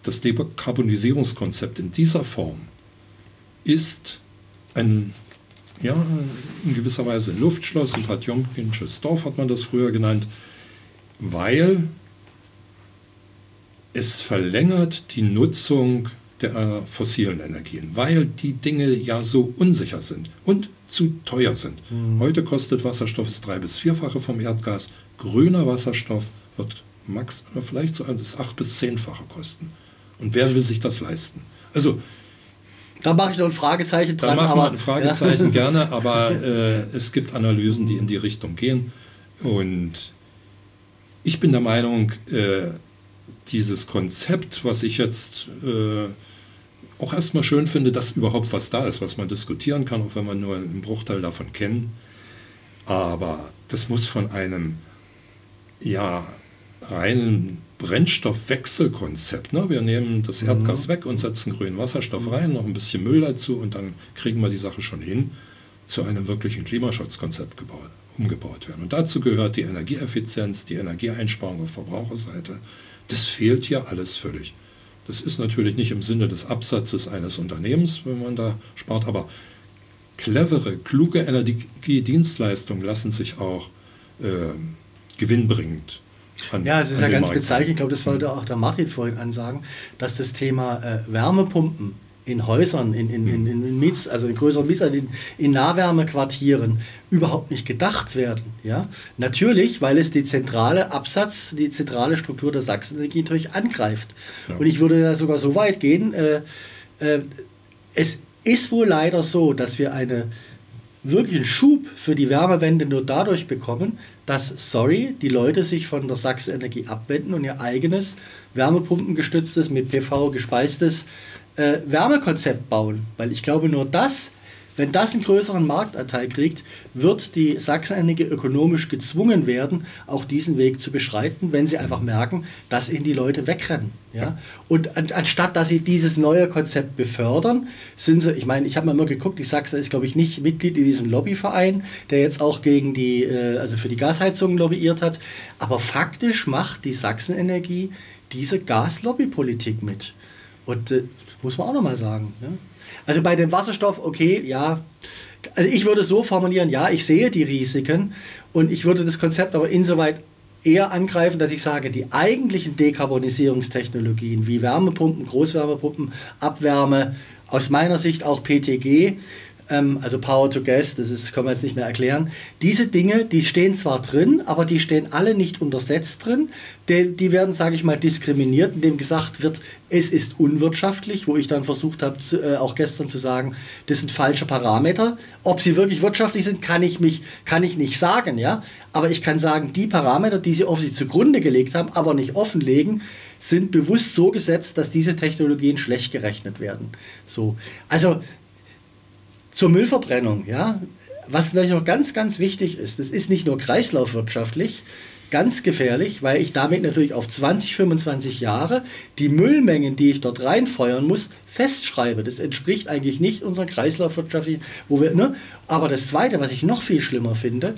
das Dekarbonisierungskonzept in dieser Form ist ein, ja, in gewisser Weise ein Luftschloss, ein Patjomkinsches Dorf hat man das früher genannt, weil es verlängert die Nutzung der fossilen Energien, weil die Dinge ja so unsicher sind und zu teuer sind. Heute kostet Wasserstoff das drei- bis vierfache vom Erdgas. Grüner Wasserstoff wird max vielleicht so das acht- bis zehnfache kosten. Und wer will sich das leisten? Also Da mache ich noch ein Fragezeichen da dran. machen aber, wir ein Fragezeichen Ja. gerne, aber äh, es gibt Analysen, die in die Richtung gehen. Und ich bin der Meinung, äh, dieses Konzept, was ich jetzt äh, auch erstmal schön finde, dass überhaupt was da ist, was man diskutieren kann, auch wenn man nur einen Bruchteil davon kennt. Aber das muss von einem ja, reinen Brennstoffwechselkonzept. Ne? Wir nehmen das Erdgas weg und setzen grünen Wasserstoff rein, noch ein bisschen Müll dazu und dann kriegen wir die Sache schon hin, zu einem wirklichen Klimaschutzkonzept gebaut, umgebaut werden. Und dazu gehört die Energieeffizienz, die Energieeinsparung auf Verbraucherseite. Das fehlt hier alles völlig. Das ist natürlich nicht im Sinne des Absatzes eines Unternehmens, wenn man da spart, aber clevere, kluge Energiedienstleistungen lassen sich auch ähm, gewinnbringend an Ja, es ist ja ganz gezeigt, ich glaube, das wollte auch der Martin vorhin ansagen, dass das Thema äh, Wärmepumpen in Häusern, in, in, in, in, Miets, also in größeren Miets, also in, in Nahwärmequartieren überhaupt nicht gedacht werden. Ja? Natürlich, weil es die zentrale Absatz, die zentrale Struktur der Sachsenenergie natürlich angreift. Ja. Und ich würde da sogar so weit gehen, äh, äh, es ist wohl leider so, dass wir eine wirklich einen Schub für die Wärmewende nur dadurch bekommen, dass, sorry, die Leute sich von der Sachsenenergie abwenden und ihr eigenes wärmepumpengestütztes, mit PV gespeistes äh, Wärmekonzept bauen. Weil ich glaube, nur das wenn das einen größeren Marktanteil kriegt, wird die Sachsen-Energie ökonomisch gezwungen werden, auch diesen Weg zu beschreiten, wenn sie einfach merken, dass ihnen die Leute wegrennen. Ja? Und an, anstatt dass sie dieses neue Konzept befördern, sind sie, ich meine, ich habe mal immer geguckt, die Sachsen ist, glaube ich, nicht Mitglied in diesem Lobbyverein, der jetzt auch gegen die, äh, also für die Gasheizungen lobbyiert hat. Aber faktisch macht die Sachsen-Energie diese Gaslobbypolitik mit. Und äh, muss man auch nochmal sagen. Ja? Also bei dem Wasserstoff, okay, ja. Also ich würde so formulieren, ja, ich sehe die Risiken und ich würde das Konzept aber insoweit eher angreifen, dass ich sage, die eigentlichen Dekarbonisierungstechnologien wie Wärmepumpen, Großwärmepumpen, Abwärme, aus meiner Sicht auch PTG, also Power to Gas, das ist, kann man jetzt nicht mehr erklären. Diese Dinge, die stehen zwar drin, aber die stehen alle nicht untersetzt drin. Die, die werden, sage ich mal, diskriminiert, indem gesagt wird, es ist unwirtschaftlich, wo ich dann versucht habe, äh, auch gestern zu sagen, das sind falsche Parameter. Ob sie wirklich wirtschaftlich sind, kann ich, mich, kann ich nicht sagen. Ja? Aber ich kann sagen, die Parameter, die sie offensichtlich zugrunde gelegt haben, aber nicht offenlegen, sind bewusst so gesetzt, dass diese Technologien schlecht gerechnet werden. So. Also zur Müllverbrennung, ja, was natürlich noch ganz, ganz wichtig ist, das ist nicht nur kreislaufwirtschaftlich, ganz gefährlich, weil ich damit natürlich auf 20, 25 Jahre die Müllmengen, die ich dort reinfeuern muss, festschreibe. Das entspricht eigentlich nicht unserer kreislaufwirtschaftlichen, wo wir, ne? Aber das Zweite, was ich noch viel schlimmer finde,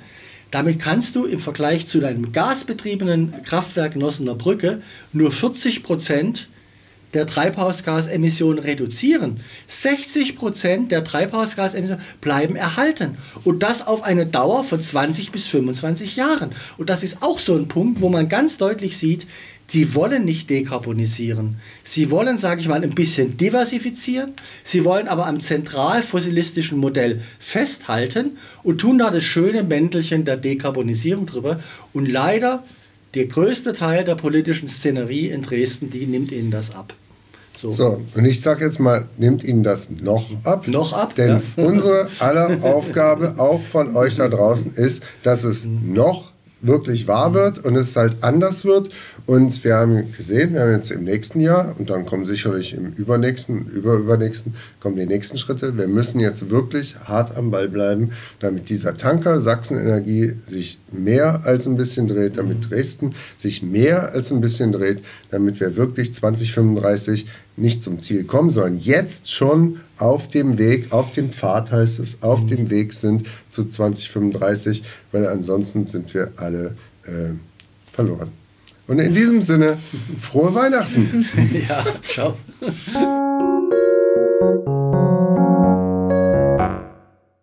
damit kannst du im Vergleich zu deinem gasbetriebenen Kraftwerk Nossener Brücke nur 40 Prozent der Treibhausgasemissionen reduzieren. 60 Prozent der Treibhausgasemissionen bleiben erhalten. Und das auf eine Dauer von 20 bis 25 Jahren. Und das ist auch so ein Punkt, wo man ganz deutlich sieht, Sie wollen nicht dekarbonisieren. Sie wollen, sage ich mal, ein bisschen diversifizieren. Sie wollen aber am zentral fossilistischen Modell festhalten und tun da das schöne Mäntelchen der Dekarbonisierung drüber. Und leider, der größte Teil der politischen Szenerie in Dresden, die nimmt ihnen das ab. So, so und ich sage jetzt mal, nimmt Ihnen das noch ab? Noch ab? Denn ja. unsere aller Aufgabe, auch von euch da draußen, ist, dass es noch wirklich wahr wird und es halt anders wird. Und wir haben gesehen, wir haben jetzt im nächsten Jahr und dann kommen sicherlich im übernächsten, überübernächsten, kommen die nächsten Schritte. Wir müssen jetzt wirklich hart am Ball bleiben, damit dieser Tanker Sachsenenergie sich mehr als ein bisschen dreht, damit Dresden sich mehr als ein bisschen dreht, damit wir wirklich 2035 nicht zum Ziel kommen, sondern jetzt schon auf dem Weg, auf dem Pfad heißt es, auf mhm. dem Weg sind zu 2035, weil ansonsten sind wir alle äh, verloren. Und in diesem Sinne, frohe Weihnachten. ja, ciao.